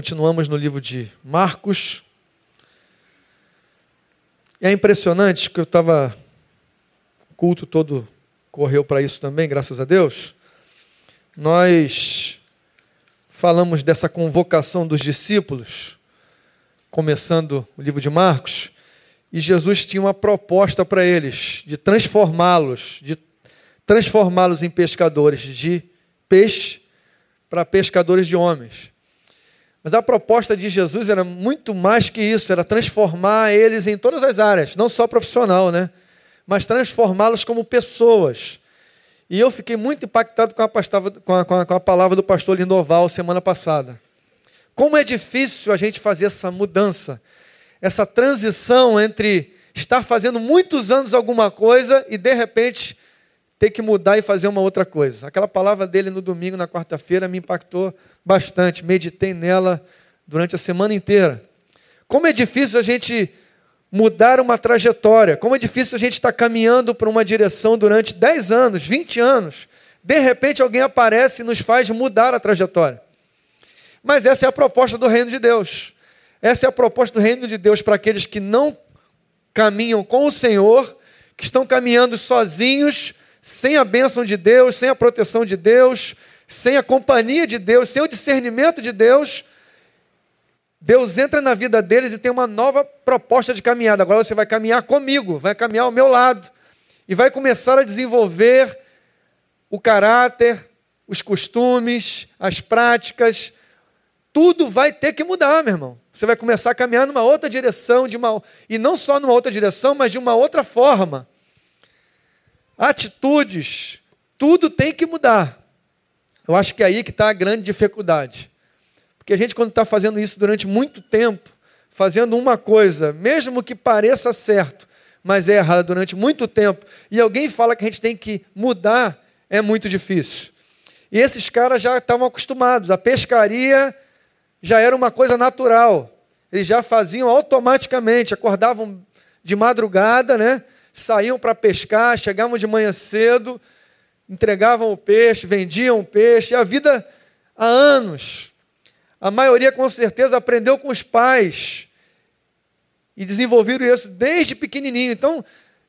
Continuamos no livro de Marcos. É impressionante que eu estava. O culto todo correu para isso também, graças a Deus. Nós falamos dessa convocação dos discípulos, começando o livro de Marcos, e Jesus tinha uma proposta para eles de transformá-los, de transformá-los em pescadores de peixe para pescadores de homens. Mas a proposta de Jesus era muito mais que isso, era transformar eles em todas as áreas, não só profissional, né? Mas transformá-los como pessoas. E eu fiquei muito impactado com a, com, a, com, a, com a, palavra do pastor Lindoval semana passada. Como é difícil a gente fazer essa mudança, essa transição entre estar fazendo muitos anos alguma coisa e de repente ter que mudar e fazer uma outra coisa. Aquela palavra dele no domingo, na quarta-feira, me impactou bastante, meditei nela durante a semana inteira. Como é difícil a gente mudar uma trajetória, como é difícil a gente estar caminhando para uma direção durante 10 anos, 20 anos. De repente alguém aparece e nos faz mudar a trajetória. Mas essa é a proposta do reino de Deus. Essa é a proposta do reino de Deus para aqueles que não caminham com o Senhor, que estão caminhando sozinhos, sem a bênção de Deus, sem a proteção de Deus, sem a companhia de Deus, sem o discernimento de Deus, Deus entra na vida deles e tem uma nova proposta de caminhada. Agora você vai caminhar comigo, vai caminhar ao meu lado e vai começar a desenvolver o caráter, os costumes, as práticas. Tudo vai ter que mudar, meu irmão. Você vai começar a caminhar numa outra direção, de uma, e não só numa outra direção, mas de uma outra forma. Atitudes, tudo tem que mudar. Eu acho que é aí que está a grande dificuldade. Porque a gente, quando está fazendo isso durante muito tempo, fazendo uma coisa, mesmo que pareça certo, mas é errada durante muito tempo, e alguém fala que a gente tem que mudar, é muito difícil. E esses caras já estavam acostumados, a pescaria já era uma coisa natural. Eles já faziam automaticamente, acordavam de madrugada, né? Saíam para pescar, chegavam de manhã cedo, entregavam o peixe, vendiam o peixe, e a vida há anos. A maioria, com certeza, aprendeu com os pais e desenvolveram isso desde pequenininho. Então,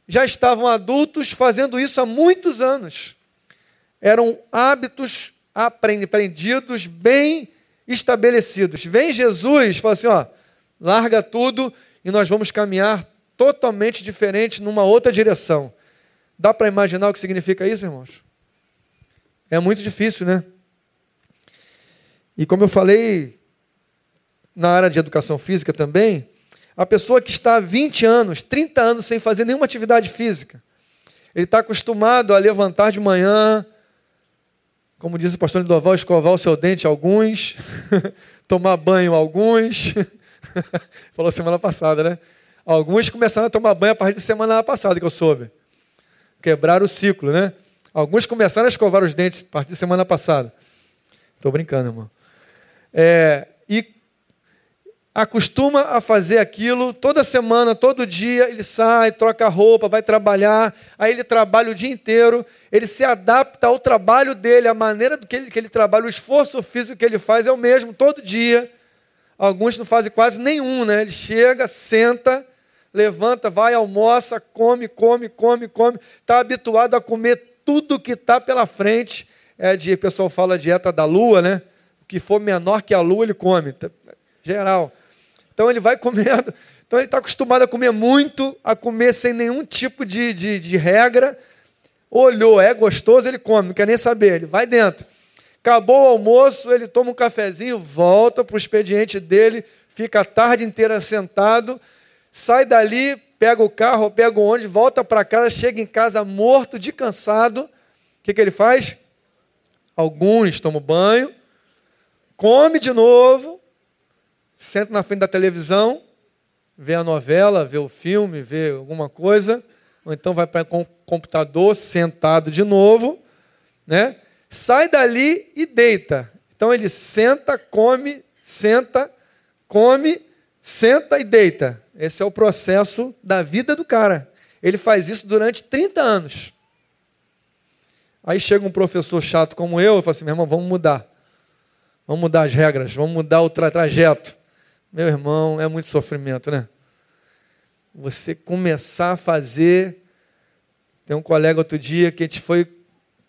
já estavam adultos fazendo isso há muitos anos. Eram hábitos aprendidos, bem estabelecidos. Vem Jesus, fala assim: ó, larga tudo e nós vamos caminhar totalmente diferente numa outra direção. Dá para imaginar o que significa isso, irmãos? É muito difícil, né? E como eu falei na área de educação física também, a pessoa que está há 20 anos, 30 anos sem fazer nenhuma atividade física, ele está acostumado a levantar de manhã, como diz o pastor Lidoval, escovar o seu dente alguns, tomar banho alguns. Falou semana passada, né? Alguns começaram a tomar banho a partir da semana passada que eu soube. Quebraram o ciclo, né? Alguns começaram a escovar os dentes a partir da semana passada. Estou brincando, irmão. É, e acostuma a fazer aquilo toda semana, todo dia, ele sai, troca roupa, vai trabalhar, aí ele trabalha o dia inteiro, ele se adapta ao trabalho dele, a maneira do que ele, que ele trabalha, o esforço físico que ele faz é o mesmo todo dia. Alguns não fazem quase nenhum, né? Ele chega, senta, levanta, vai, almoça, come, come, come, come, está habituado a comer tudo que está pela frente. É de, o pessoal fala dieta da lua, né? O que for menor que a lua, ele come. Tá, geral. Então ele vai comendo. Então ele está acostumado a comer muito, a comer sem nenhum tipo de, de, de regra. Olhou, é gostoso, ele come, não quer nem saber, ele vai dentro. Acabou o almoço, ele toma um cafezinho, volta para o expediente dele, fica a tarde inteira sentado, sai dali, pega o carro, pega o ônibus, volta para casa, chega em casa morto de cansado. O que, que ele faz? Alguns tomam banho, come de novo, senta na frente da televisão, vê a novela, vê o filme, vê alguma coisa, ou então vai para o computador, sentado de novo, né? sai dali e deita. Então ele senta, come, senta, come, senta e deita. Esse é o processo da vida do cara. Ele faz isso durante 30 anos. Aí chega um professor chato como eu e fala assim: meu irmão, vamos mudar. Vamos mudar as regras, vamos mudar o tra trajeto. Meu irmão, é muito sofrimento, né? Você começar a fazer. Tem um colega outro dia que a gente foi,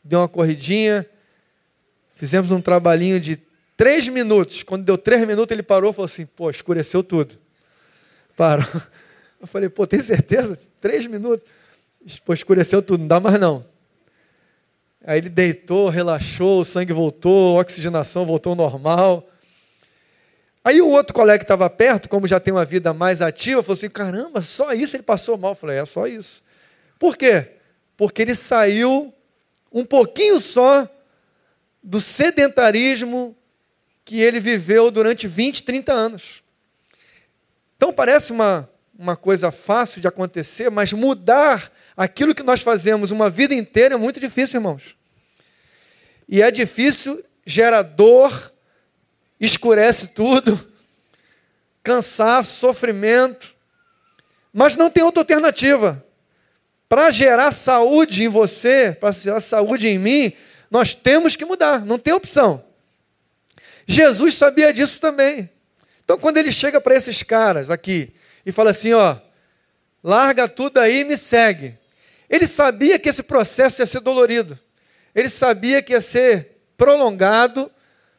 deu uma corridinha, fizemos um trabalhinho de três minutos. Quando deu três minutos, ele parou e falou assim: pô, escureceu tudo. Parou. Eu falei, pô, tem certeza? Três minutos. Pô, escureceu tudo, não dá mais não. Aí ele deitou, relaxou, o sangue voltou, a oxigenação voltou ao normal. Aí o outro colega que estava perto, como já tem uma vida mais ativa, falou assim: caramba, só isso ele passou mal. Eu falei: é só isso. Por quê? Porque ele saiu um pouquinho só do sedentarismo que ele viveu durante 20, 30 anos. Então parece uma, uma coisa fácil de acontecer, mas mudar aquilo que nós fazemos uma vida inteira é muito difícil, irmãos. E é difícil, gera dor, escurece tudo, cansaço, sofrimento, mas não tem outra alternativa. Para gerar saúde em você, para gerar saúde em mim, nós temos que mudar, não tem opção. Jesus sabia disso também. Então, quando ele chega para esses caras aqui e fala assim: ó, larga tudo aí e me segue. Ele sabia que esse processo ia ser dolorido. Ele sabia que ia ser prolongado,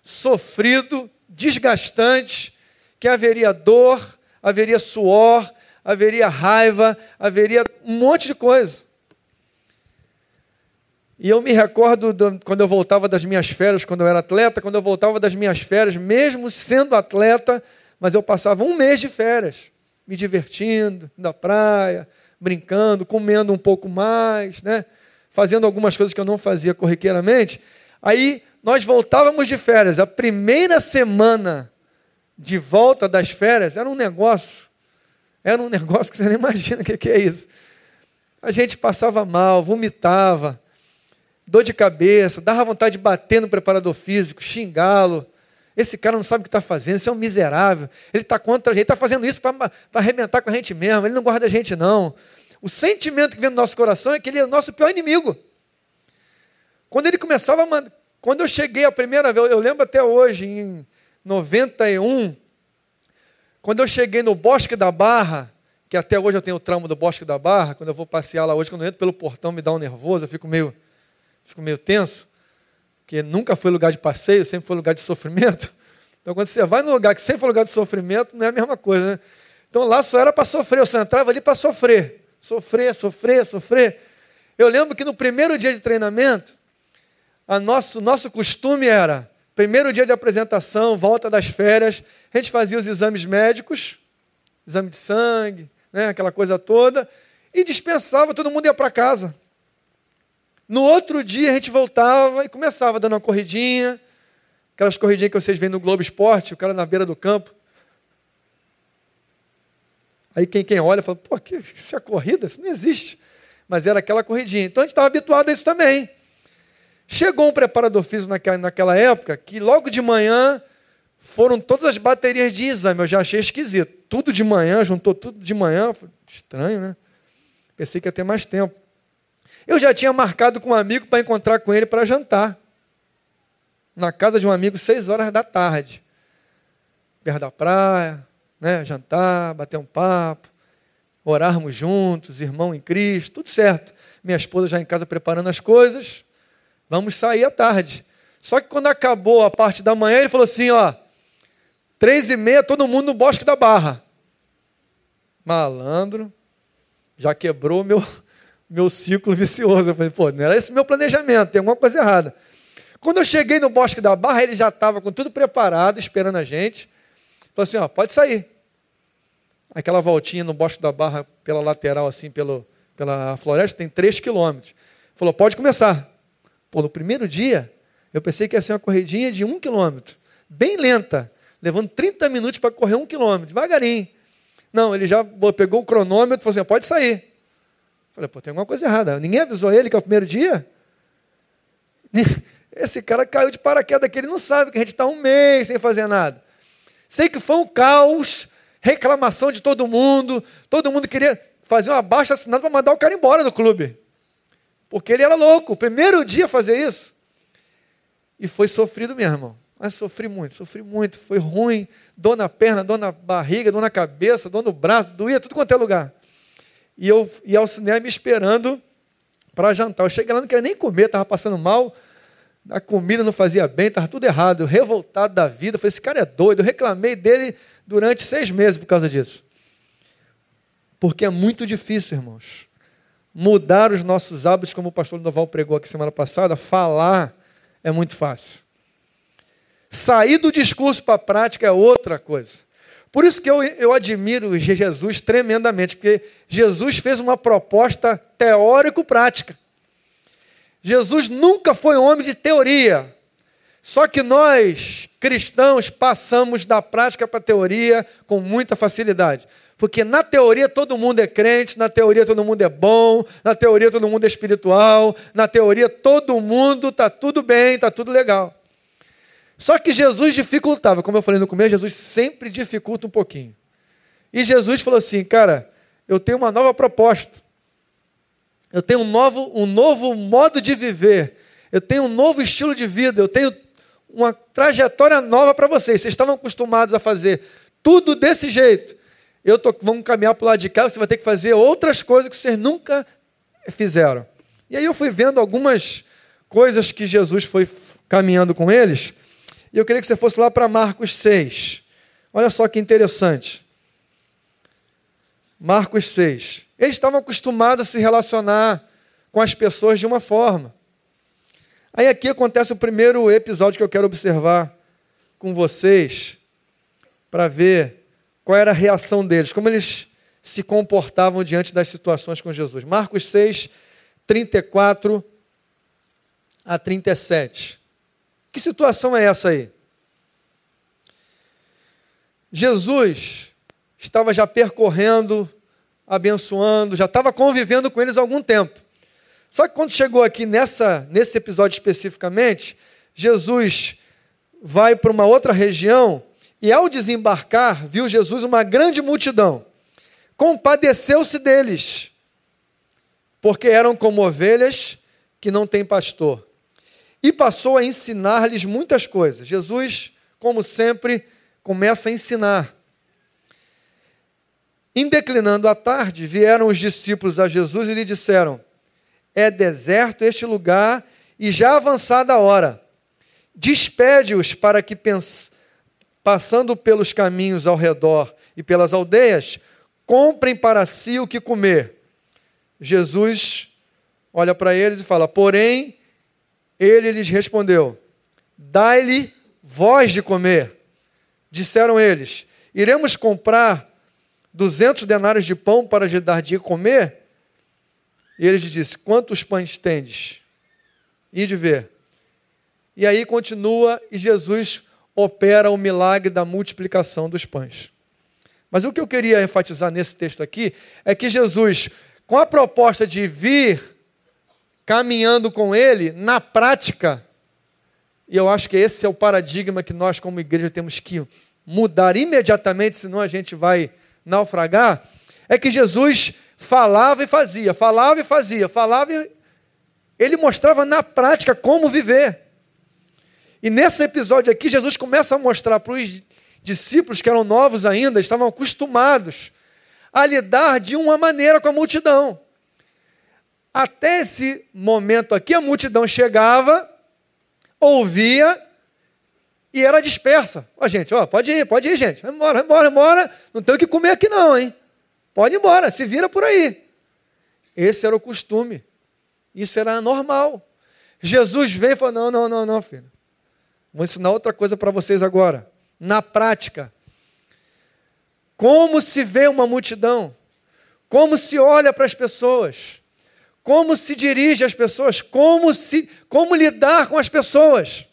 sofrido, desgastante, que haveria dor, haveria suor, haveria raiva, haveria um monte de coisa. E eu me recordo do, quando eu voltava das minhas férias, quando eu era atleta, quando eu voltava das minhas férias, mesmo sendo atleta, mas eu passava um mês de férias, me divertindo, na praia, brincando, comendo um pouco mais, né? fazendo algumas coisas que eu não fazia corriqueiramente. Aí nós voltávamos de férias. A primeira semana de volta das férias era um negócio. Era um negócio que você nem imagina o que é isso. A gente passava mal, vomitava, dor de cabeça, dava vontade de bater no preparador físico, xingá-lo. Esse cara não sabe o que está fazendo, esse é um miserável. Ele está contra a gente, está fazendo isso para arrebentar com a gente mesmo. Ele não guarda a gente, não. O sentimento que vem no nosso coração é que ele é o nosso pior inimigo. Quando ele começava a quando eu cheguei a primeira vez, eu lembro até hoje, em 91, quando eu cheguei no Bosque da Barra, que até hoje eu tenho o trauma do Bosque da Barra, quando eu vou passear lá hoje, quando eu entro pelo portão me dá um nervoso, eu fico meio, fico meio tenso, porque nunca foi lugar de passeio, sempre foi lugar de sofrimento. Então quando você vai num lugar que sempre foi lugar de sofrimento, não é a mesma coisa, né? Então lá só era para sofrer, eu só entrava ali para sofrer. Sofrer, sofrer, sofrer. Eu lembro que no primeiro dia de treinamento, a nosso, nosso costume era, primeiro dia de apresentação, volta das férias, a gente fazia os exames médicos, exame de sangue, né, aquela coisa toda, e dispensava, todo mundo ia para casa. No outro dia a gente voltava e começava dando uma corridinha, aquelas corridinhas que vocês veem no Globo Esporte, o cara na beira do campo, Aí quem, quem olha fala, pô, que, isso é corrida? Isso não existe. Mas era aquela corridinha. Então a gente estava habituado a isso também. Chegou um preparador físico naquela, naquela época que logo de manhã foram todas as baterias de exame. Eu já achei esquisito. Tudo de manhã, juntou tudo de manhã. Estranho, né? Pensei que ia ter mais tempo. Eu já tinha marcado com um amigo para encontrar com ele para jantar. Na casa de um amigo, seis horas da tarde. Perto da praia, né, jantar, bater um papo, orarmos juntos, irmão em Cristo, tudo certo. Minha esposa já em casa preparando as coisas, vamos sair à tarde. Só que quando acabou a parte da manhã, ele falou assim: ó, três e meia, todo mundo no Bosque da Barra. Malandro, já quebrou meu, meu ciclo vicioso. Eu falei, pô, não era esse meu planejamento, tem alguma coisa errada. Quando eu cheguei no Bosque da Barra, ele já estava com tudo preparado, esperando a gente. Falou assim: ó, pode sair aquela voltinha no Bosque da Barra pela lateral, assim, pelo, pela floresta, tem 3 quilômetros. Falou, pode começar. Pô, no primeiro dia, eu pensei que ia ser uma corridinha de um quilômetro, bem lenta, levando 30 minutos para correr um quilômetro, devagarinho. Não, ele já pegou o cronômetro e falou assim, pode sair. Falei, pô, tem alguma coisa errada. Ninguém avisou ele que é o primeiro dia? Esse cara caiu de paraquedas que ele não sabe que a gente está um mês sem fazer nada. Sei que foi um caos, reclamação de todo mundo, todo mundo queria fazer uma baixa assinada para mandar o cara embora do clube. Porque ele era louco, o primeiro dia fazer isso. E foi sofrido mesmo, irmão. Mas sofri muito, sofri muito, foi ruim, dor na perna, dor na barriga, dor na cabeça, dor no braço, doía tudo quanto é lugar. E eu ia ao cinema esperando para jantar. Eu cheguei lá, não queria nem comer, estava passando mal, a comida não fazia bem, estava tudo errado, eu, revoltado da vida. falei, esse cara é doido. Eu reclamei dele durante seis meses por causa disso. Porque é muito difícil, irmãos. Mudar os nossos hábitos, como o pastor Noval pregou aqui semana passada, falar é muito fácil. Sair do discurso para a prática é outra coisa. Por isso que eu, eu admiro Jesus tremendamente, porque Jesus fez uma proposta teórico-prática. Jesus nunca foi um homem de teoria. Só que nós, cristãos, passamos da prática para a teoria com muita facilidade. Porque na teoria todo mundo é crente, na teoria todo mundo é bom, na teoria todo mundo é espiritual, na teoria todo mundo está tudo bem, está tudo legal. Só que Jesus dificultava, como eu falei no começo, Jesus sempre dificulta um pouquinho. E Jesus falou assim: cara, eu tenho uma nova proposta. Eu tenho um novo, um novo modo de viver. Eu tenho um novo estilo de vida. Eu tenho uma trajetória nova para vocês. Vocês estavam acostumados a fazer tudo desse jeito. Eu tô, vamos caminhar para o lado de cá. Você vai ter que fazer outras coisas que vocês nunca fizeram. E aí eu fui vendo algumas coisas que Jesus foi caminhando com eles. E eu queria que você fosse lá para Marcos 6. Olha só que interessante. Marcos 6. Eles estavam acostumados a se relacionar com as pessoas de uma forma. Aí aqui acontece o primeiro episódio que eu quero observar com vocês, para ver qual era a reação deles, como eles se comportavam diante das situações com Jesus. Marcos 6, 34 a 37. Que situação é essa aí? Jesus estava já percorrendo, abençoando, já estava convivendo com eles há algum tempo. Só que quando chegou aqui nessa, nesse episódio especificamente, Jesus vai para uma outra região e ao desembarcar, viu Jesus uma grande multidão. Compadeceu-se deles, porque eram como ovelhas que não têm pastor e passou a ensinar-lhes muitas coisas. Jesus, como sempre, começa a ensinar. Em declinando a tarde, vieram os discípulos a Jesus e lhe disseram: É deserto este lugar e já avançada a hora. Despede-os para que, passando pelos caminhos ao redor e pelas aldeias, comprem para si o que comer. Jesus olha para eles e fala: Porém, ele lhes respondeu: Dai-lhe voz de comer. Disseram eles: Iremos comprar duzentos denários de pão para lhe dar de comer? E ele lhes disse: Quantos pães tendes? E de ver. E aí continua e Jesus opera o milagre da multiplicação dos pães. Mas o que eu queria enfatizar nesse texto aqui é que Jesus, com a proposta de vir caminhando com Ele, na prática, e eu acho que esse é o paradigma que nós, como igreja, temos que mudar imediatamente, senão a gente vai naufragar, é que Jesus falava e fazia, falava e fazia, falava e. Ele mostrava na prática como viver. E nesse episódio aqui, Jesus começa a mostrar para os discípulos que eram novos ainda, estavam acostumados a lidar de uma maneira com a multidão. Até esse momento aqui, a multidão chegava, ouvia e era dispersa. Ó, gente, ó, pode ir, pode ir, gente. Vai embora, vai embora, vai embora. Não tem o que comer aqui, não, hein? Pode ir embora, se vira por aí. Esse era o costume. Isso era normal. Jesus vem e fala: não, não, não, não, filho. Vou ensinar outra coisa para vocês agora. Na prática. Como se vê uma multidão? Como se olha para as pessoas? Como se dirige às pessoas, como, se, como lidar com as pessoas.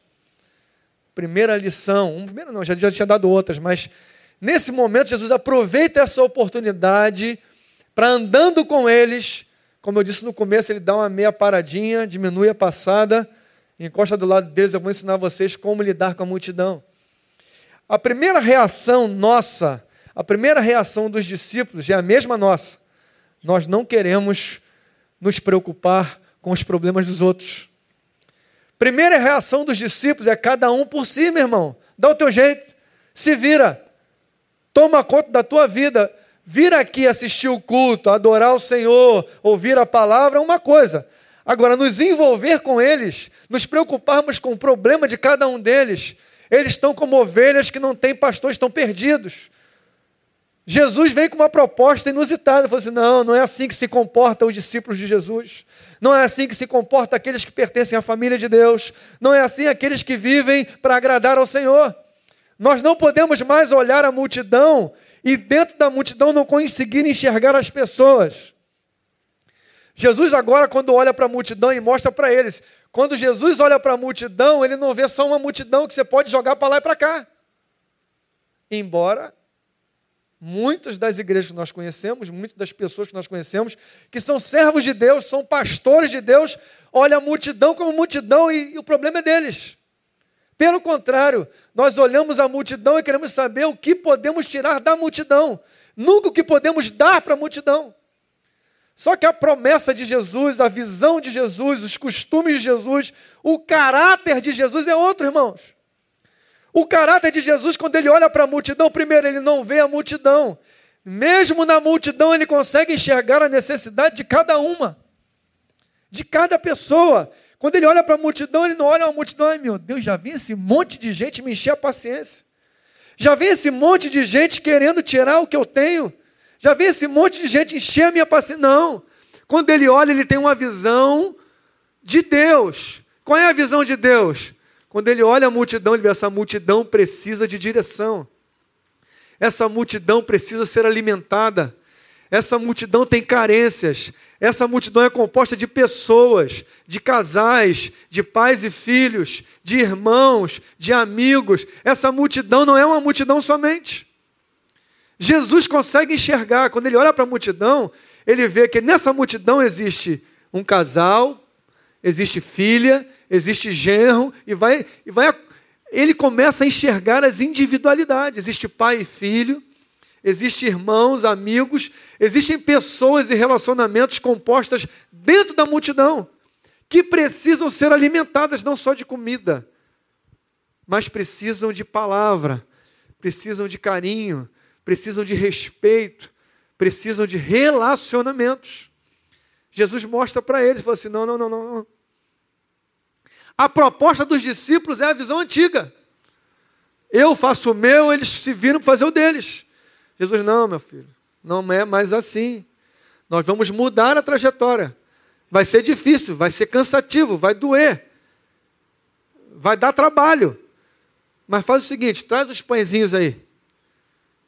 Primeira lição, primeiro não, já, já tinha dado outras, mas nesse momento Jesus aproveita essa oportunidade para andando com eles, como eu disse no começo, ele dá uma meia paradinha, diminui a passada, encosta do lado deles, eu vou ensinar vocês como lidar com a multidão. A primeira reação nossa, a primeira reação dos discípulos é a mesma nossa. Nós não queremos nos preocupar com os problemas dos outros. Primeira reação dos discípulos é cada um por si, meu irmão. Dá o teu jeito, se vira, toma conta da tua vida. Vir aqui assistir o culto, adorar o Senhor, ouvir a palavra é uma coisa. Agora, nos envolver com eles, nos preocuparmos com o problema de cada um deles, eles estão como ovelhas que não têm pastor, estão perdidos. Jesus vem com uma proposta inusitada. Falou assim: não, não é assim que se comportam os discípulos de Jesus. Não é assim que se comportam aqueles que pertencem à família de Deus. Não é assim aqueles que vivem para agradar ao Senhor. Nós não podemos mais olhar a multidão e dentro da multidão não conseguir enxergar as pessoas. Jesus agora, quando olha para a multidão e mostra para eles, quando Jesus olha para a multidão, ele não vê só uma multidão que você pode jogar para lá e para cá. Embora muitas das igrejas que nós conhecemos, muitas das pessoas que nós conhecemos, que são servos de Deus, são pastores de Deus, olha a multidão como multidão e, e o problema é deles. Pelo contrário, nós olhamos a multidão e queremos saber o que podemos tirar da multidão, nunca o que podemos dar para a multidão. Só que a promessa de Jesus, a visão de Jesus, os costumes de Jesus, o caráter de Jesus é outro, irmãos. O caráter de Jesus, quando ele olha para a multidão, primeiro, ele não vê a multidão. Mesmo na multidão, ele consegue enxergar a necessidade de cada uma, de cada pessoa. Quando ele olha para a multidão, ele não olha a multidão, ai meu Deus, já vi esse monte de gente me encher a paciência. Já vi esse monte de gente querendo tirar o que eu tenho. Já vi esse monte de gente encher a minha paciência. Não. Quando ele olha, ele tem uma visão de Deus. Qual é a visão de Deus? Quando ele olha a multidão, ele vê essa multidão precisa de direção. Essa multidão precisa ser alimentada. Essa multidão tem carências. Essa multidão é composta de pessoas, de casais, de pais e filhos, de irmãos, de amigos. Essa multidão não é uma multidão somente. Jesus consegue enxergar, quando ele olha para a multidão, ele vê que nessa multidão existe um casal, existe filha, existe genro, e vai, e vai. Ele começa a enxergar as individualidades. Existe pai e filho, existe irmãos, amigos, existem pessoas e relacionamentos compostas dentro da multidão que precisam ser alimentadas não só de comida, mas precisam de palavra, precisam de carinho, precisam de respeito, precisam de relacionamentos. Jesus mostra para eles, fala assim: não, não, não, não. A proposta dos discípulos é a visão antiga. Eu faço o meu, eles se viram para fazer o deles. Jesus, não, meu filho, não é mais assim. Nós vamos mudar a trajetória. Vai ser difícil, vai ser cansativo, vai doer, vai dar trabalho. Mas faz o seguinte: traz os pãezinhos aí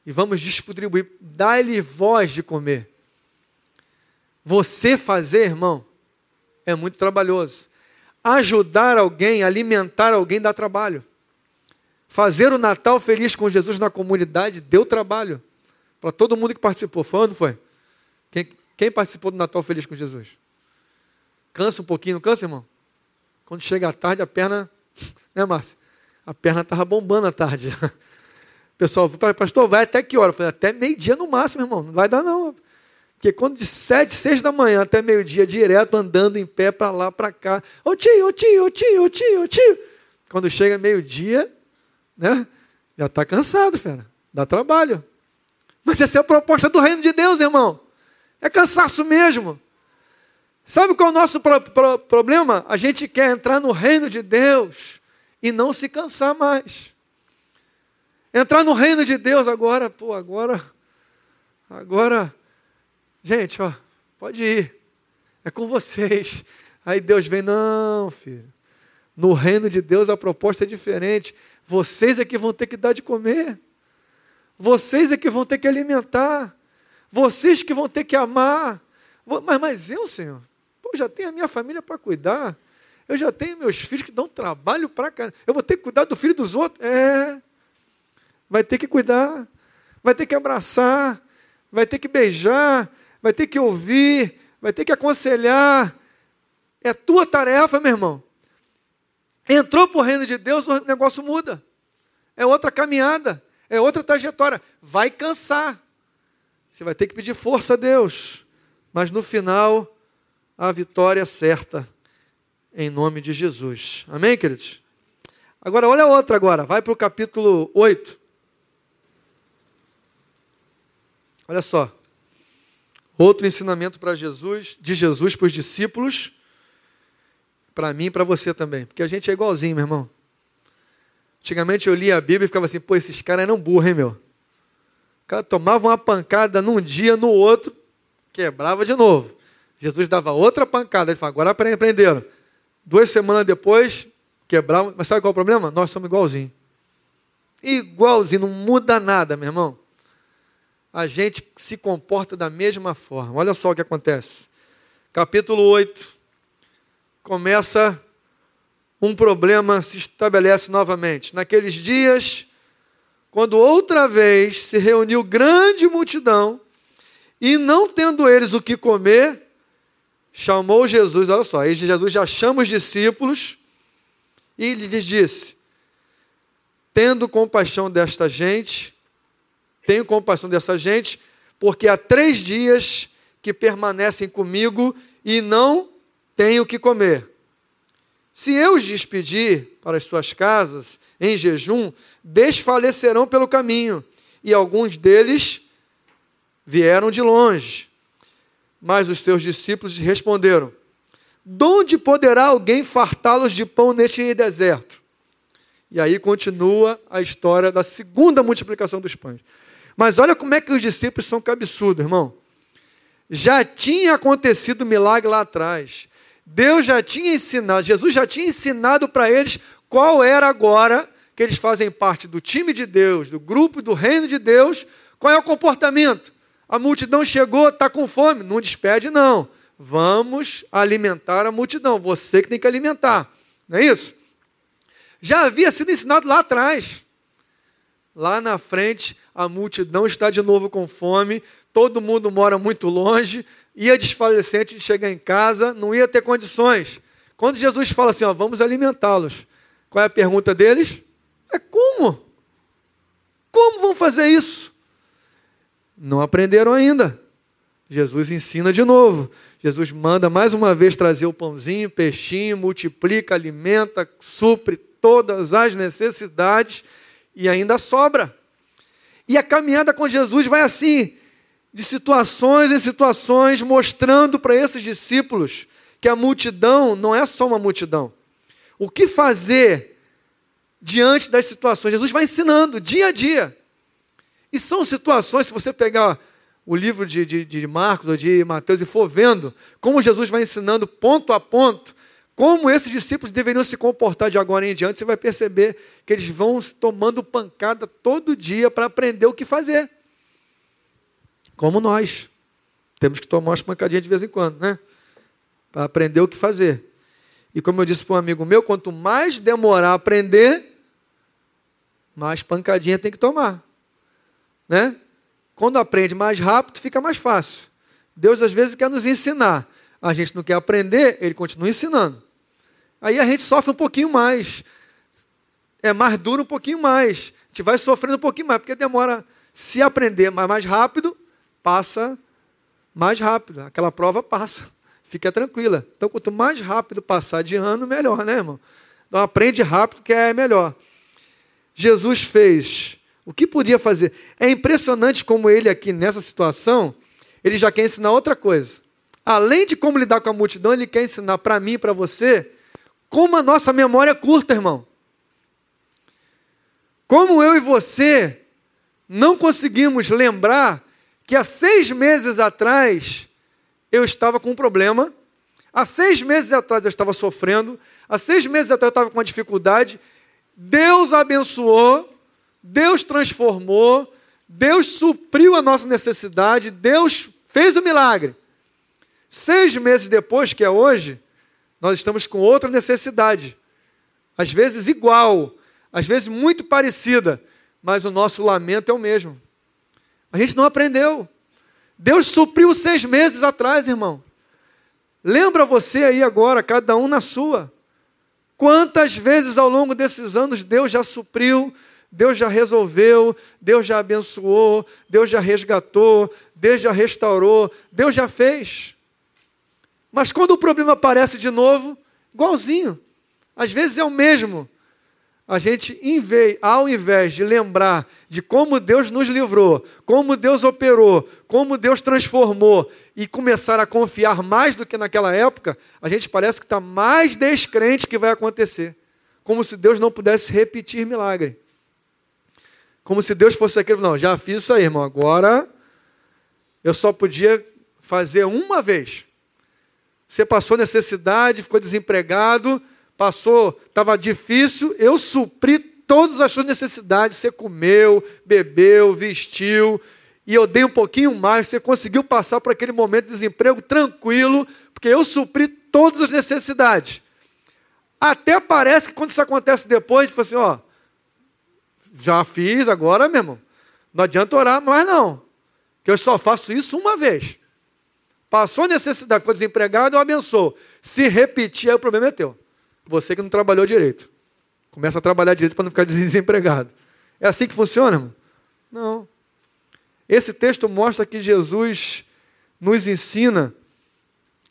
e vamos distribuir. Dá-lhe voz de comer. Você fazer, irmão, é muito trabalhoso. Ajudar alguém, alimentar alguém dá trabalho. Fazer o Natal feliz com Jesus na comunidade deu trabalho. Para todo mundo que participou. Foi ou não foi? Quem, quem participou do Natal feliz com Jesus? Cansa um pouquinho, não cansa, irmão? Quando chega a tarde, a perna. Né, Márcia? A perna estava bombando à tarde. O pessoal, pastor, vai até que hora? Eu falei, até meio-dia no máximo, irmão. Não vai dar, não. Porque quando de sete, seis da manhã até meio-dia, direto andando em pé para lá, para cá. Ô tio, ô tio, ô tio, ô tio, ô tio. Quando chega meio-dia, né? Já está cansado, fera. Dá trabalho. Mas essa é a proposta do reino de Deus, irmão. É cansaço mesmo. Sabe qual é o nosso pro pro problema? A gente quer entrar no reino de Deus e não se cansar mais. Entrar no reino de Deus agora, pô, agora, agora Gente, ó, pode ir. É com vocês. Aí Deus vem, não, filho. No reino de Deus a proposta é diferente. Vocês é que vão ter que dar de comer. Vocês é que vão ter que alimentar. Vocês que vão ter que amar. Mas, mas eu, Senhor, pô, já tenho a minha família para cuidar. Eu já tenho meus filhos que dão trabalho para cá. Eu vou ter que cuidar do filho dos outros. É. Vai ter que cuidar. Vai ter que abraçar. Vai ter que beijar vai ter que ouvir, vai ter que aconselhar. É tua tarefa, meu irmão. Entrou para o reino de Deus, o negócio muda. É outra caminhada, é outra trajetória. Vai cansar. Você vai ter que pedir força a Deus. Mas no final, a vitória é certa. em nome de Jesus. Amém, queridos? Agora, olha a outra agora. Vai para o capítulo 8. Olha só. Outro ensinamento para Jesus, de Jesus para os discípulos, para mim e para você também. Porque a gente é igualzinho, meu irmão. Antigamente eu lia a Bíblia e ficava assim, pô, esses caras eram burros, hein, meu? O cara tomava uma pancada num dia, no outro, quebrava de novo. Jesus dava outra pancada, ele falava, agora aprenderam. Duas semanas depois, quebravam. Mas sabe qual é o problema? Nós somos igualzinho. Igualzinho, não muda nada, meu irmão. A gente se comporta da mesma forma. Olha só o que acontece. Capítulo 8. Começa um problema se estabelece novamente. Naqueles dias, quando outra vez se reuniu grande multidão, e não tendo eles o que comer, chamou Jesus, olha só, aí Jesus já chama os discípulos e lhes disse: Tendo compaixão desta gente, tenho compaixão dessa gente, porque há três dias que permanecem comigo e não tenho o que comer. Se eu os despedir para as suas casas em jejum, desfalecerão pelo caminho, e alguns deles vieram de longe. Mas os seus discípulos responderam: De onde poderá alguém fartá-los de pão neste deserto? E aí continua a história da segunda multiplicação dos pães. Mas olha como é que os discípulos são cabeçudos, irmão. Já tinha acontecido milagre lá atrás. Deus já tinha ensinado, Jesus já tinha ensinado para eles qual era agora que eles fazem parte do time de Deus, do grupo do reino de Deus, qual é o comportamento? A multidão chegou, está com fome, não despede, não. Vamos alimentar a multidão, você que tem que alimentar, não é isso? Já havia sido ensinado lá atrás. Lá na frente, a multidão está de novo com fome, todo mundo mora muito longe, ia desfalecente de chegar em casa, não ia ter condições. Quando Jesus fala assim, ó, vamos alimentá-los, qual é a pergunta deles? É como? Como vão fazer isso? Não aprenderam ainda. Jesus ensina de novo. Jesus manda mais uma vez trazer o pãozinho, peixinho, multiplica, alimenta, supre todas as necessidades e ainda sobra. E a caminhada com Jesus vai assim, de situações em situações, mostrando para esses discípulos que a multidão não é só uma multidão. O que fazer diante das situações? Jesus vai ensinando dia a dia. E são situações, se você pegar o livro de, de, de Marcos ou de Mateus e for vendo como Jesus vai ensinando ponto a ponto, como esses discípulos deveriam se comportar de agora em diante, você vai perceber que eles vão tomando pancada todo dia para aprender o que fazer. Como nós. Temos que tomar umas pancadinhas de vez em quando, né? Para aprender o que fazer. E como eu disse para um amigo meu, quanto mais demorar a aprender, mais pancadinha tem que tomar. Né? Quando aprende mais rápido, fica mais fácil. Deus às vezes quer nos ensinar. A gente não quer aprender, ele continua ensinando. Aí a gente sofre um pouquinho mais. É mais duro um pouquinho mais. A gente vai sofrendo um pouquinho mais, porque demora se aprender mais, rápido, passa mais rápido. Aquela prova passa. Fica tranquila. Então, quanto mais rápido passar de ano, melhor, né, irmão? Então, aprende rápido que é melhor. Jesus fez o que podia fazer. É impressionante como ele aqui nessa situação, ele já quer ensinar outra coisa. Além de como lidar com a multidão, ele quer ensinar para mim e para você como a nossa memória é curta, irmão. Como eu e você não conseguimos lembrar que há seis meses atrás eu estava com um problema, há seis meses atrás eu estava sofrendo, há seis meses atrás eu estava com uma dificuldade. Deus abençoou, Deus transformou, Deus supriu a nossa necessidade, Deus fez o milagre. Seis meses depois, que é hoje, nós estamos com outra necessidade. Às vezes igual, às vezes muito parecida, mas o nosso lamento é o mesmo. A gente não aprendeu. Deus supriu seis meses atrás, irmão. Lembra você aí agora, cada um na sua. Quantas vezes ao longo desses anos Deus já supriu, Deus já resolveu, Deus já abençoou, Deus já resgatou, Deus já restaurou, Deus já fez. Mas quando o problema aparece de novo, Igualzinho. Às vezes é o mesmo. A gente, ao invés de lembrar de como Deus nos livrou, como Deus operou, como Deus transformou e começar a confiar mais do que naquela época, a gente parece que está mais descrente que vai acontecer. Como se Deus não pudesse repetir milagre. Como se Deus fosse aquele, não, já fiz isso aí, irmão, agora eu só podia fazer uma vez. Você passou necessidade, ficou desempregado, passou, estava difícil, eu supri todas as suas necessidades. Você comeu, bebeu, vestiu, e eu dei um pouquinho mais. Você conseguiu passar por aquele momento de desemprego tranquilo, porque eu supri todas as necessidades. Até parece que quando isso acontece depois, fala assim: ó, já fiz, agora, meu irmão, não adianta orar mais não, que eu só faço isso uma vez. Passou necessidade, ficou desempregado, eu abençoo. Se repetir, aí o problema é teu. Você que não trabalhou direito. Começa a trabalhar direito para não ficar desempregado. É assim que funciona, irmão? Não. Esse texto mostra que Jesus nos ensina,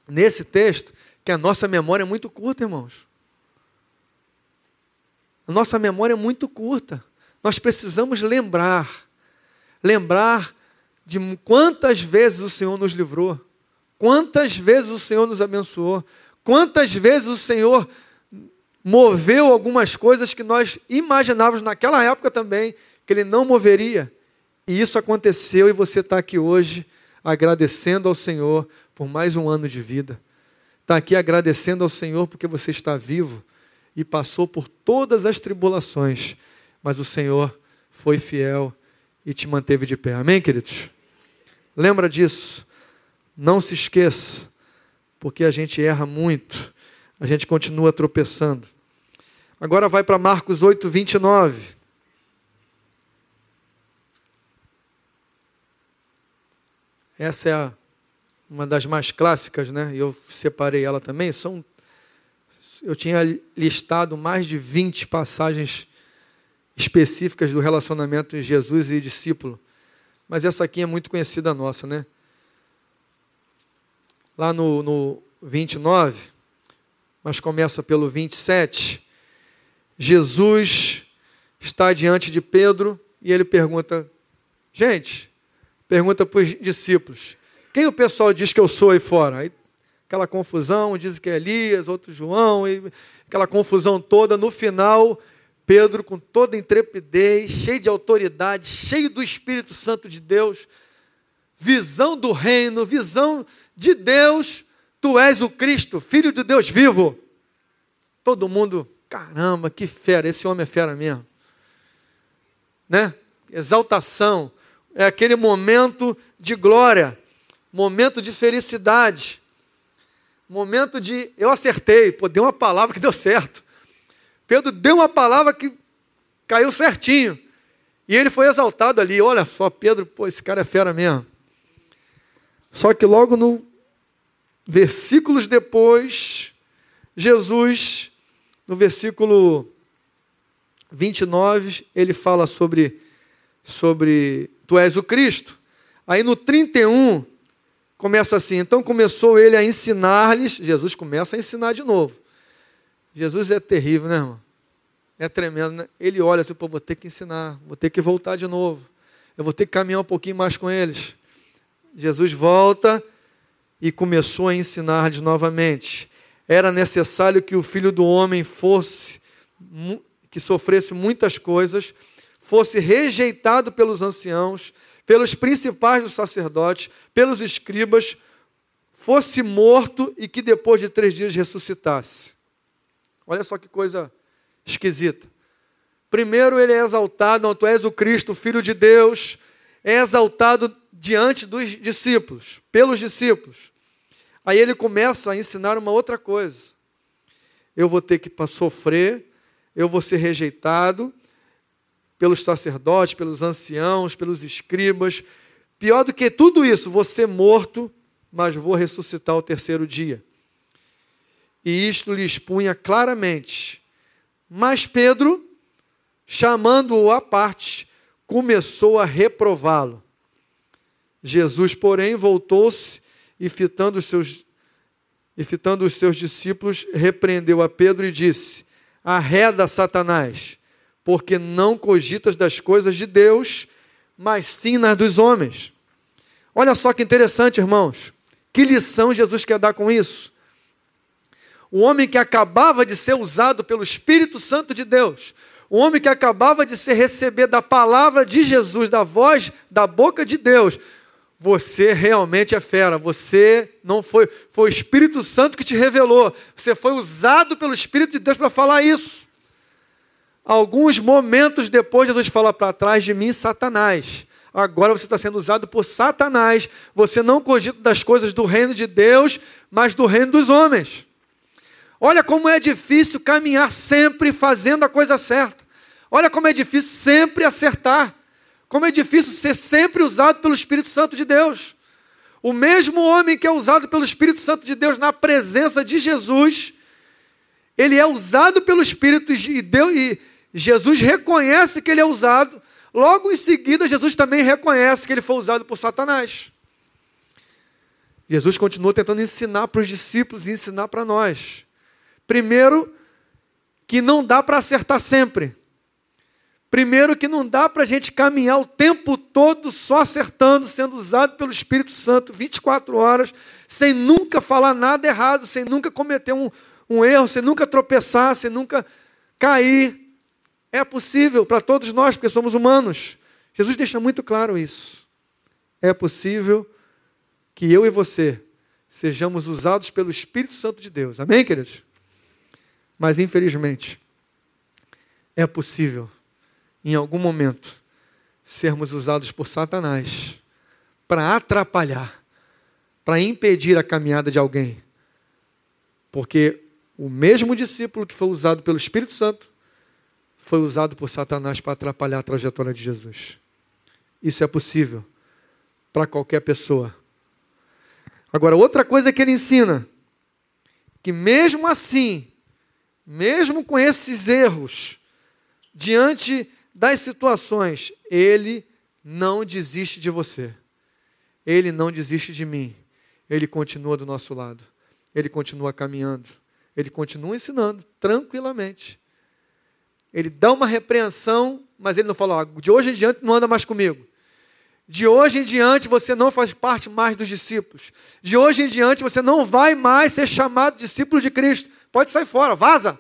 nesse texto, que a nossa memória é muito curta, irmãos. A nossa memória é muito curta. Nós precisamos lembrar. Lembrar de quantas vezes o Senhor nos livrou Quantas vezes o Senhor nos abençoou? Quantas vezes o Senhor moveu algumas coisas que nós imaginávamos naquela época também que Ele não moveria? E isso aconteceu e você está aqui hoje agradecendo ao Senhor por mais um ano de vida. Está aqui agradecendo ao Senhor porque você está vivo e passou por todas as tribulações, mas o Senhor foi fiel e te manteve de pé. Amém, queridos? Lembra disso. Não se esqueça, porque a gente erra muito, a gente continua tropeçando. Agora vai para Marcos 8, 29. Essa é a, uma das mais clássicas, né? Eu separei ela também. São, eu tinha listado mais de 20 passagens específicas do relacionamento entre Jesus e discípulo. Mas essa aqui é muito conhecida nossa, né? Lá no, no 29, mas começa pelo 27. Jesus está diante de Pedro e ele pergunta: Gente, pergunta para os discípulos: Quem o pessoal diz que eu sou aí fora? Aí, aquela confusão, diz que é Elias, outro João, aquela confusão toda. No final, Pedro, com toda intrepidez, cheio de autoridade, cheio do Espírito Santo de Deus, visão do reino, visão de Deus, tu és o Cristo, filho de Deus vivo. Todo mundo, caramba, que fera, esse homem é fera mesmo. Né? Exaltação, é aquele momento de glória, momento de felicidade, momento de eu acertei, pô, deu uma palavra que deu certo. Pedro deu uma palavra que caiu certinho. E ele foi exaltado ali. Olha só, Pedro, pô, esse cara é fera mesmo. Só que logo no versículos depois, Jesus, no versículo 29, ele fala sobre sobre tu és o Cristo. Aí no 31 começa assim, então começou ele a ensinar-lhes, Jesus começa a ensinar de novo. Jesus é terrível, né, irmão? É tremendo, né? Ele olha assim, pô, vou ter que ensinar, vou ter que voltar de novo. Eu vou ter que caminhar um pouquinho mais com eles. Jesus volta e começou a ensinar-lhes novamente. Era necessário que o filho do homem fosse, que sofresse muitas coisas, fosse rejeitado pelos anciãos, pelos principais dos sacerdotes, pelos escribas, fosse morto e que depois de três dias ressuscitasse. Olha só que coisa esquisita. Primeiro ele é exaltado, não, tu és o Cristo, filho de Deus, é exaltado diante dos discípulos, pelos discípulos. Aí ele começa a ensinar uma outra coisa. Eu vou ter que sofrer, eu vou ser rejeitado pelos sacerdotes, pelos anciãos, pelos escribas. Pior do que tudo isso, vou ser morto, mas vou ressuscitar ao terceiro dia. E isto lhe expunha claramente. Mas Pedro, chamando-o à parte, começou a reprová-lo. Jesus, porém, voltou-se e fitando os seus E fitando os seus discípulos, repreendeu a Pedro e disse: Arreda, Satanás, porque não cogitas das coisas de Deus, mas sim nas dos homens. Olha só que interessante, irmãos. Que lição Jesus quer dar com isso? O homem que acabava de ser usado pelo Espírito Santo de Deus, o homem que acabava de se receber da palavra de Jesus, da voz da boca de Deus, você realmente é fera, você não foi, foi o Espírito Santo que te revelou, você foi usado pelo Espírito de Deus para falar isso. Alguns momentos depois, Jesus fala para trás de mim, Satanás. Agora você está sendo usado por Satanás. Você não cogita das coisas do reino de Deus, mas do reino dos homens. Olha como é difícil caminhar sempre fazendo a coisa certa. Olha como é difícil sempre acertar. Como é difícil ser sempre usado pelo Espírito Santo de Deus. O mesmo homem que é usado pelo Espírito Santo de Deus na presença de Jesus, ele é usado pelo Espírito e, Deus, e Jesus reconhece que ele é usado. Logo em seguida, Jesus também reconhece que ele foi usado por Satanás. Jesus continua tentando ensinar para os discípulos e ensinar para nós. Primeiro, que não dá para acertar sempre. Primeiro, que não dá para a gente caminhar o tempo todo só acertando, sendo usado pelo Espírito Santo 24 horas, sem nunca falar nada errado, sem nunca cometer um, um erro, sem nunca tropeçar, sem nunca cair. É possível para todos nós, porque somos humanos. Jesus deixa muito claro isso. É possível que eu e você sejamos usados pelo Espírito Santo de Deus. Amém, queridos? Mas, infelizmente, é possível, em algum momento, sermos usados por Satanás para atrapalhar, para impedir a caminhada de alguém. Porque o mesmo discípulo que foi usado pelo Espírito Santo foi usado por Satanás para atrapalhar a trajetória de Jesus. Isso é possível para qualquer pessoa. Agora, outra coisa que ele ensina, que mesmo assim, mesmo com esses erros, diante das situações, Ele não desiste de você. Ele não desiste de mim. Ele continua do nosso lado. Ele continua caminhando. Ele continua ensinando tranquilamente. Ele dá uma repreensão, mas ele não fala, de hoje em diante não anda mais comigo. De hoje em diante você não faz parte mais dos discípulos. De hoje em diante você não vai mais ser chamado discípulo de Cristo. Pode sair fora, vaza.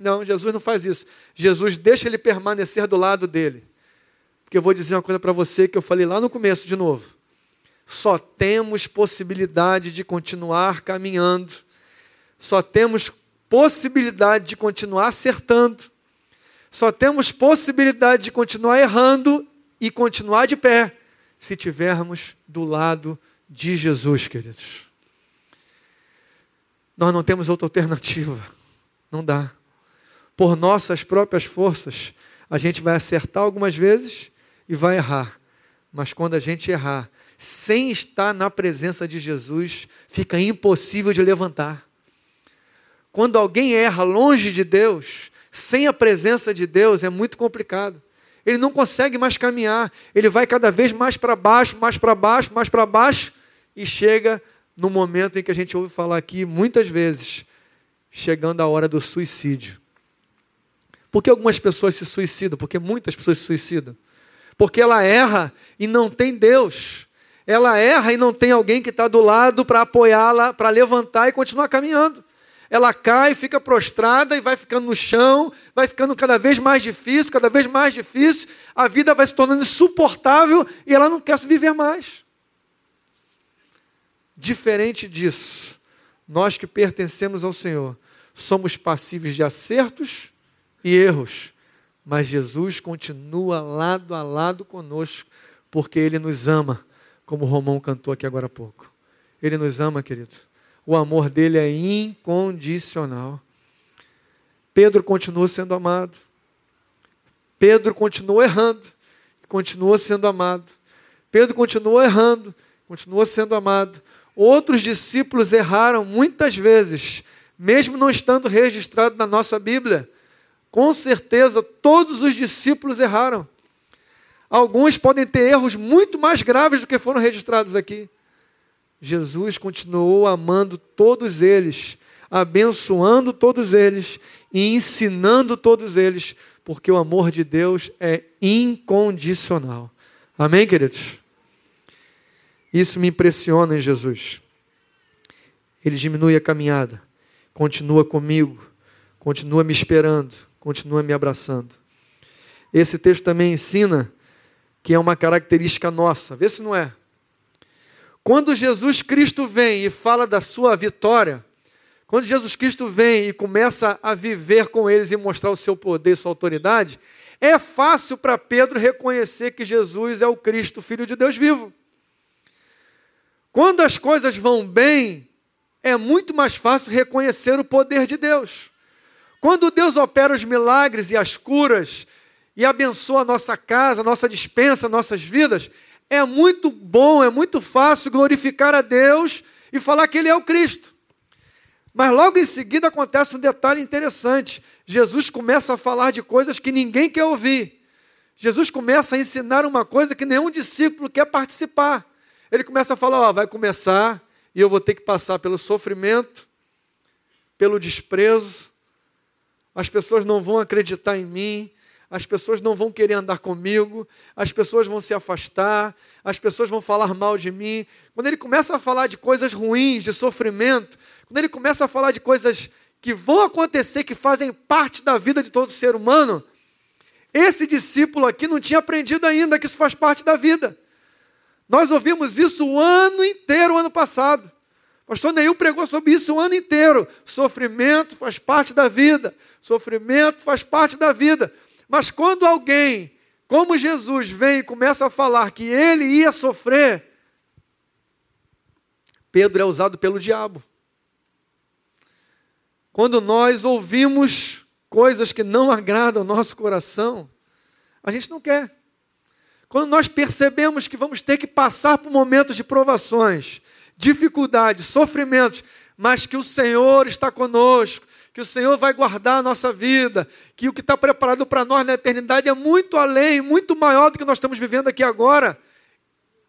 Não, Jesus não faz isso. Jesus deixa ele permanecer do lado dele. Porque eu vou dizer uma coisa para você que eu falei lá no começo de novo. Só temos possibilidade de continuar caminhando. Só temos possibilidade de continuar acertando. Só temos possibilidade de continuar errando e continuar de pé se tivermos do lado de Jesus, queridos. Nós não temos outra alternativa. Não dá. Por nossas próprias forças, a gente vai acertar algumas vezes e vai errar. Mas quando a gente errar, sem estar na presença de Jesus, fica impossível de levantar. Quando alguém erra longe de Deus, sem a presença de Deus, é muito complicado. Ele não consegue mais caminhar, ele vai cada vez mais para baixo, mais para baixo, mais para baixo, e chega no momento em que a gente ouve falar aqui muitas vezes, chegando a hora do suicídio. Por que algumas pessoas se suicidam? Porque muitas pessoas se suicidam. Porque ela erra e não tem Deus. Ela erra e não tem alguém que está do lado para apoiá-la, para levantar e continuar caminhando. Ela cai, fica prostrada e vai ficando no chão, vai ficando cada vez mais difícil, cada vez mais difícil, a vida vai se tornando insuportável e ela não quer viver mais. Diferente disso, nós que pertencemos ao Senhor, somos passíveis de acertos e erros, mas Jesus continua lado a lado conosco, porque Ele nos ama, como o Romão cantou aqui agora há pouco. Ele nos ama, querido. O amor dele é incondicional. Pedro continua sendo amado. Pedro continuou errando, continua sendo amado. Pedro continuou errando, continua sendo amado. Outros discípulos erraram muitas vezes, mesmo não estando registrado na nossa Bíblia. Com certeza, todos os discípulos erraram. Alguns podem ter erros muito mais graves do que foram registrados aqui. Jesus continuou amando todos eles, abençoando todos eles e ensinando todos eles, porque o amor de Deus é incondicional. Amém, queridos? Isso me impressiona em Jesus. Ele diminui a caminhada, continua comigo, continua me esperando, continua me abraçando. Esse texto também ensina que é uma característica nossa, vê se não é. Quando Jesus Cristo vem e fala da sua vitória, quando Jesus Cristo vem e começa a viver com eles e mostrar o seu poder, sua autoridade, é fácil para Pedro reconhecer que Jesus é o Cristo, Filho de Deus vivo. Quando as coisas vão bem, é muito mais fácil reconhecer o poder de Deus. Quando Deus opera os milagres e as curas e abençoa a nossa casa, a nossa dispensa, nossas vidas, é muito bom, é muito fácil glorificar a Deus e falar que Ele é o Cristo. Mas logo em seguida acontece um detalhe interessante. Jesus começa a falar de coisas que ninguém quer ouvir. Jesus começa a ensinar uma coisa que nenhum discípulo quer participar. Ele começa a falar: vai começar e eu vou ter que passar pelo sofrimento, pelo desprezo, as pessoas não vão acreditar em mim, as pessoas não vão querer andar comigo, as pessoas vão se afastar, as pessoas vão falar mal de mim. Quando ele começa a falar de coisas ruins, de sofrimento, quando ele começa a falar de coisas que vão acontecer, que fazem parte da vida de todo ser humano, esse discípulo aqui não tinha aprendido ainda que isso faz parte da vida. Nós ouvimos isso o ano inteiro, o ano passado. Pastor Neil pregou sobre isso o ano inteiro. Sofrimento faz parte da vida. Sofrimento faz parte da vida. Mas quando alguém, como Jesus, vem e começa a falar que ele ia sofrer, Pedro é usado pelo diabo. Quando nós ouvimos coisas que não agradam ao nosso coração, a gente não quer. Quando nós percebemos que vamos ter que passar por momentos de provações, dificuldades, sofrimentos, mas que o Senhor está conosco, que o Senhor vai guardar a nossa vida, que o que está preparado para nós na eternidade é muito além, muito maior do que nós estamos vivendo aqui agora.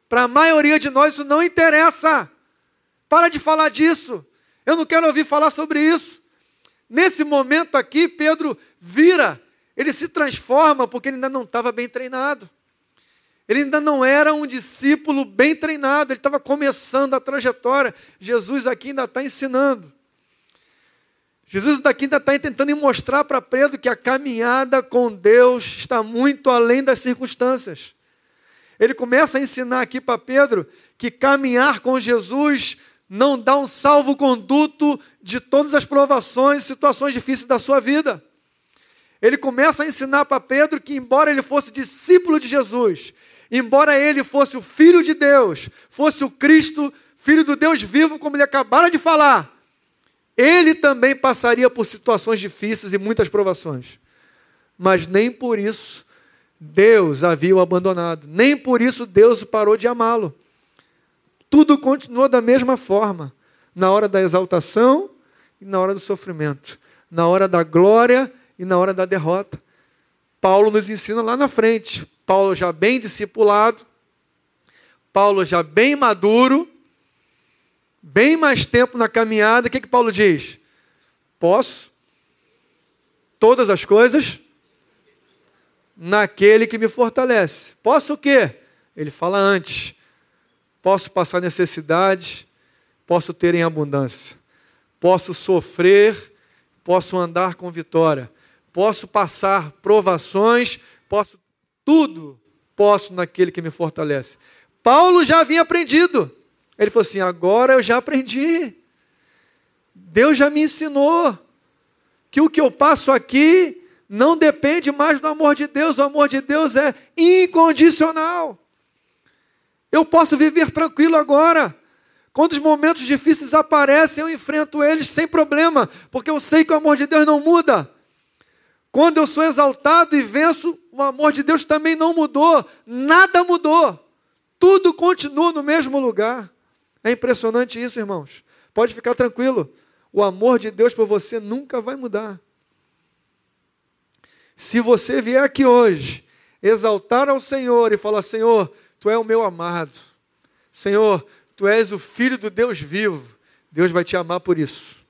Para a maioria de nós isso não interessa. Para de falar disso. Eu não quero ouvir falar sobre isso. Nesse momento aqui, Pedro vira, ele se transforma porque ele ainda não estava bem treinado. Ele ainda não era um discípulo bem treinado, ele estava começando a trajetória. Jesus aqui ainda está ensinando. Jesus daqui ainda está tentando mostrar para Pedro que a caminhada com Deus está muito além das circunstâncias. Ele começa a ensinar aqui para Pedro que caminhar com Jesus não dá um salvo-conduto de todas as provações e situações difíceis da sua vida. Ele começa a ensinar para Pedro que, embora ele fosse discípulo de Jesus, embora ele fosse o Filho de Deus, fosse o Cristo, Filho do Deus vivo, como ele acabara de falar, ele também passaria por situações difíceis e muitas provações. Mas nem por isso Deus havia o abandonado, nem por isso Deus parou de amá-lo. Tudo continua da mesma forma, na hora da exaltação e na hora do sofrimento, na hora da glória e na hora da derrota. Paulo nos ensina lá na frente. Paulo já bem discipulado, Paulo já bem maduro, bem mais tempo na caminhada. O que, que Paulo diz? Posso todas as coisas naquele que me fortalece. Posso o quê? Ele fala antes. Posso passar necessidade, posso ter em abundância. Posso sofrer, posso andar com vitória. Posso passar provações, posso tudo posso naquele que me fortalece. Paulo já havia aprendido. Ele falou assim: agora eu já aprendi. Deus já me ensinou que o que eu passo aqui não depende mais do amor de Deus, o amor de Deus é incondicional. Eu posso viver tranquilo agora. Quando os momentos difíceis aparecem, eu enfrento eles sem problema, porque eu sei que o amor de Deus não muda. Quando eu sou exaltado e venço, o amor de Deus também não mudou, nada mudou, tudo continua no mesmo lugar. É impressionante isso, irmãos. Pode ficar tranquilo, o amor de Deus por você nunca vai mudar. Se você vier aqui hoje, exaltar ao Senhor e falar: Senhor, Tu é o meu amado, Senhor, tu és o filho do Deus vivo, Deus vai te amar por isso.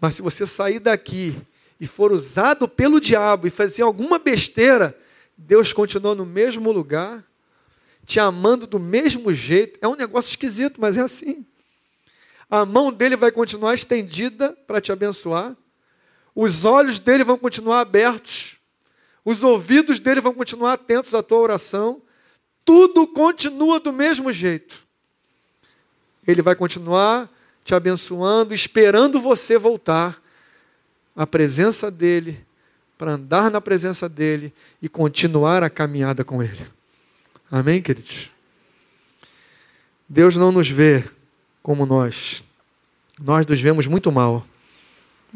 Mas se você sair daqui e for usado pelo diabo e fazer alguma besteira, Deus continua no mesmo lugar, te amando do mesmo jeito. É um negócio esquisito, mas é assim. A mão dele vai continuar estendida para te abençoar, os olhos dele vão continuar abertos, os ouvidos dele vão continuar atentos à tua oração, tudo continua do mesmo jeito. Ele vai continuar te abençoando, esperando você voltar à presença dele, para andar na presença dele e continuar a caminhada com ele. Amém, queridos? Deus não nos vê como nós. Nós nos vemos muito mal,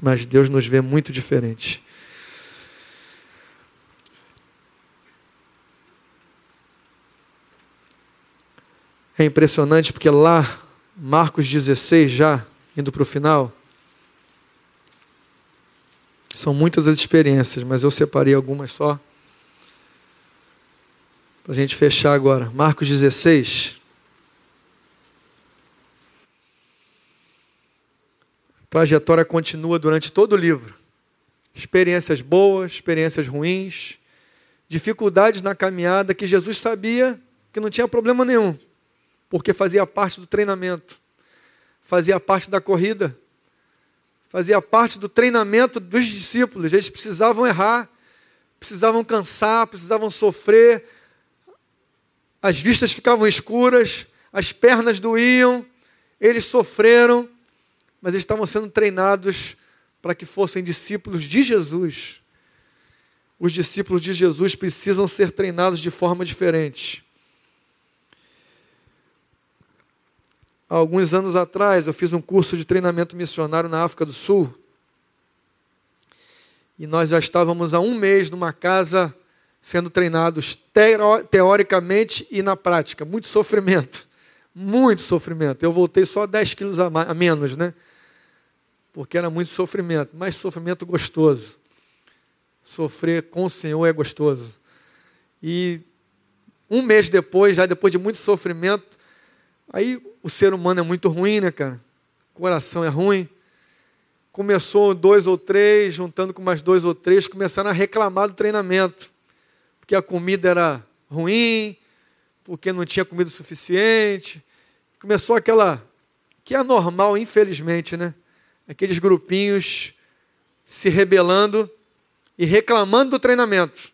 mas Deus nos vê muito diferente. É impressionante porque lá, Marcos 16, já indo para o final, são muitas as experiências, mas eu separei algumas só. Para a gente fechar agora. Marcos 16. A trajetória continua durante todo o livro. Experiências boas, experiências ruins, dificuldades na caminhada que Jesus sabia que não tinha problema nenhum porque fazia parte do treinamento, fazia parte da corrida, fazia parte do treinamento dos discípulos. Eles precisavam errar, precisavam cansar, precisavam sofrer, as vistas ficavam escuras, as pernas doíam, eles sofreram, mas eles estavam sendo treinados para que fossem discípulos de Jesus. Os discípulos de Jesus precisam ser treinados de forma diferente. Alguns anos atrás, eu fiz um curso de treinamento missionário na África do Sul. E nós já estávamos há um mês numa casa sendo treinados teoricamente e na prática. Muito sofrimento. Muito sofrimento. Eu voltei só 10 quilos a, a menos, né? Porque era muito sofrimento, mas sofrimento gostoso. Sofrer com o Senhor é gostoso. E um mês depois, já depois de muito sofrimento, Aí o ser humano é muito ruim, né, cara? O coração é ruim. Começou dois ou três, juntando com mais dois ou três, começaram a reclamar do treinamento. Porque a comida era ruim, porque não tinha comida suficiente. Começou aquela. que é normal, infelizmente, né? Aqueles grupinhos se rebelando e reclamando do treinamento.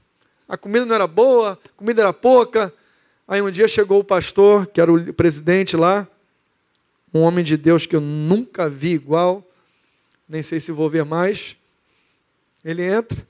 A comida não era boa, a comida era pouca, Aí um dia chegou o pastor, que era o presidente lá, um homem de Deus que eu nunca vi igual, nem sei se vou ver mais. Ele entra